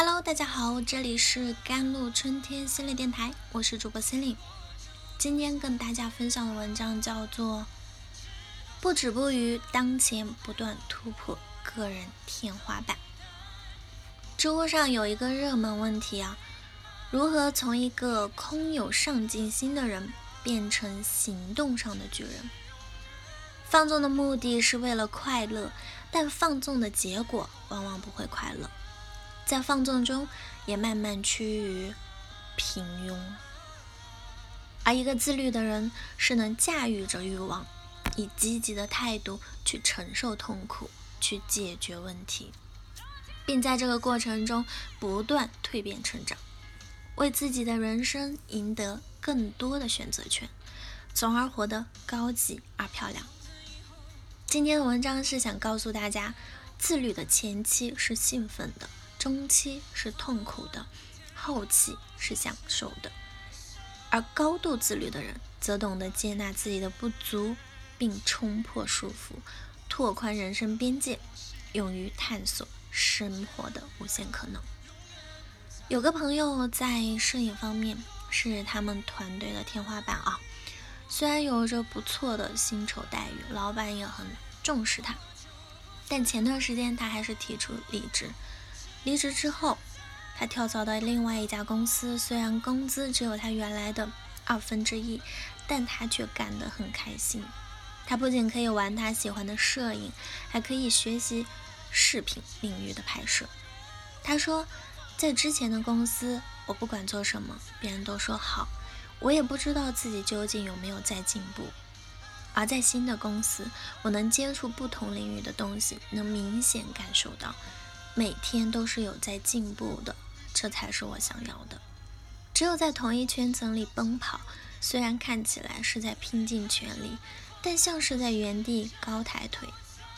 Hello，大家好，这里是甘露春天心理电台，我是主播心灵。今天跟大家分享的文章叫做《不止步于当前，不断突破个人天花板》。知乎上有一个热门问题啊，如何从一个空有上进心的人变成行动上的巨人？放纵的目的是为了快乐，但放纵的结果往往不会快乐。在放纵中，也慢慢趋于平庸。而一个自律的人，是能驾驭着欲望，以积极的态度去承受痛苦，去解决问题，并在这个过程中不断蜕变成长，为自己的人生赢得更多的选择权，从而活得高级而漂亮。今天的文章是想告诉大家，自律的前期是兴奋的。中期是痛苦的，后期是享受的，而高度自律的人则懂得接纳自己的不足，并冲破束缚，拓宽人生边界，勇于探索生活的无限可能。有个朋友在摄影方面是他们团队的天花板啊，虽然有着不错的薪酬待遇，老板也很重视他，但前段时间他还是提出离职。离职之后，他跳槽到另外一家公司，虽然工资只有他原来的二分之一，但他却干得很开心。他不仅可以玩他喜欢的摄影，还可以学习视频领域的拍摄。他说，在之前的公司，我不管做什么，别人都说好，我也不知道自己究竟有没有在进步。而在新的公司，我能接触不同领域的东西，能明显感受到。每天都是有在进步的，这才是我想要的。只有在同一圈层里奔跑，虽然看起来是在拼尽全力，但像是在原地高抬腿，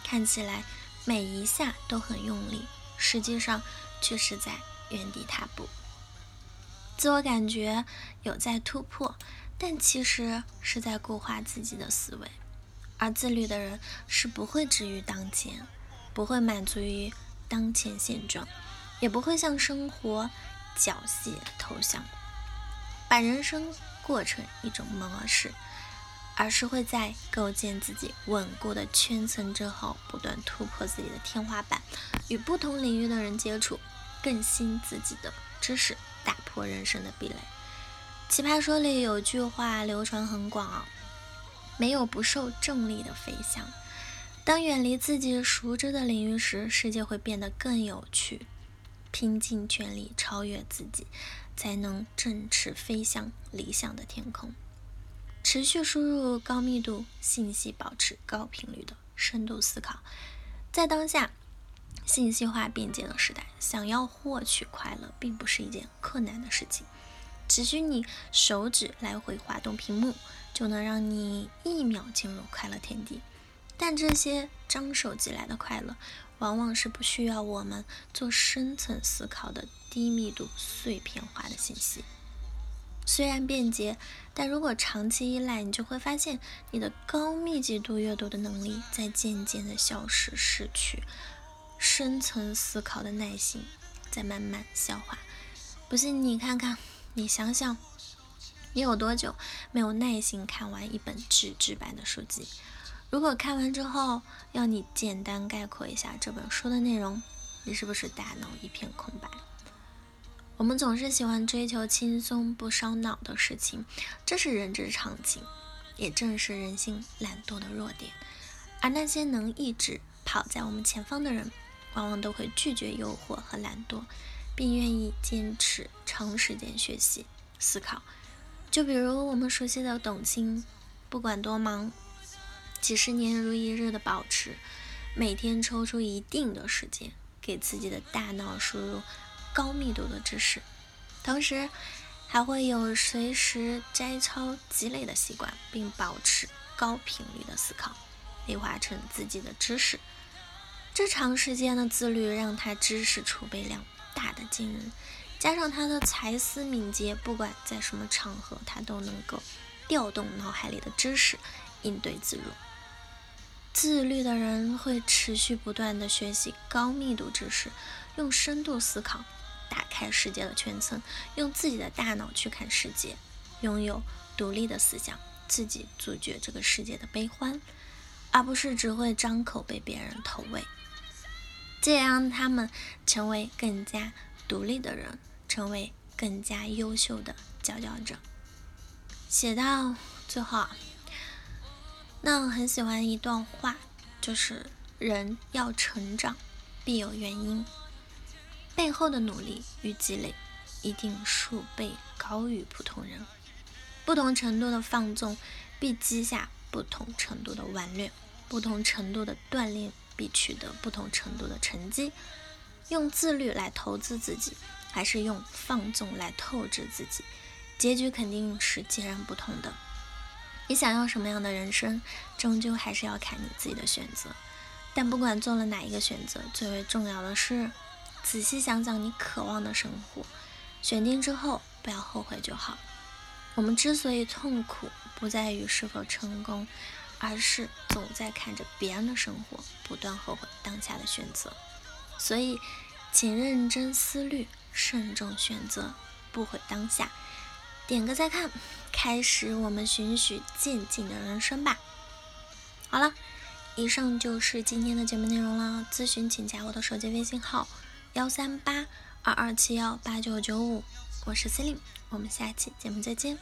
看起来每一下都很用力，实际上却是在原地踏步。自我感觉有在突破，但其实是在固化自己的思维。而自律的人是不会止于当前，不会满足于。当前现状，也不会向生活缴械投降，把人生过成一种模式，而是会在构建自己稳固的圈层之后，不断突破自己的天花板，与不同领域的人接触，更新自己的知识，打破人生的壁垒。奇葩说里有句话流传很广啊，没有不受重力的飞翔。当远离自己熟知的领域时，世界会变得更有趣。拼尽全力超越自己，才能振翅飞向理想的天空。持续输入高密度信息，保持高频率的深度思考。在当下信息化便捷的时代，想要获取快乐，并不是一件困难的事情。只需你手指来回滑动屏幕，就能让你一秒进入快乐天地。但这些张手即来的快乐，往往是不需要我们做深层思考的低密度碎片化的信息。虽然便捷，但如果长期依赖，你就会发现你的高密集度阅读的能力在渐渐的消失，失去深层思考的耐心在慢慢消化。不信你看看，你想想，你有多久没有耐心看完一本纸质版的书籍？如果看完之后要你简单概括一下这本书的内容，你是不是大脑一片空白？我们总是喜欢追求轻松不烧脑的事情，这是人之常情，也正是人性懒惰的弱点。而那些能一直跑在我们前方的人，往往都会拒绝诱惑和懒惰，并愿意坚持长时间学习思考。就比如我们熟悉的董卿，不管多忙。几十年如一日的保持，每天抽出一定的时间给自己的大脑输入高密度的知识，同时还会有随时摘抄积累的习惯，并保持高频率的思考，内化成自己的知识。这长时间的自律让他知识储备量大的惊人，加上他的才思敏捷，不管在什么场合，他都能够调动脑海里的知识，应对自如。自律的人会持续不断的学习高密度知识，用深度思考打开世界的圈层，用自己的大脑去看世界，拥有独立的思想，自己主角这个世界的悲欢，而不是只会张口被别人投喂。这也让他们成为更加独立的人，成为更加优秀的佼佼者。写到最后，那我很喜欢一段话，就是人要成长，必有原因，背后的努力与积累，一定数倍高于普通人。不同程度的放纵，必积下不同程度的顽劣；不同程度的锻炼。必取得不同程度的成绩。用自律来投资自己，还是用放纵来透支自己，结局肯定是截然不同的。你想要什么样的人生，终究还是要看你自己的选择。但不管做了哪一个选择，最为重要的是仔细想想你渴望的生活，选定之后不要后悔就好。我们之所以痛苦，不在于是否成功。而是总在看着别人的生活，不断后悔当下的选择。所以，请认真思虑，慎重选择，不悔当下。点个再看，开始我们循序渐进的人生吧。好了，以上就是今天的节目内容了。咨询请加我的手机微信号：幺三八二二七幺八九九五，我是司令，我们下期节目再见。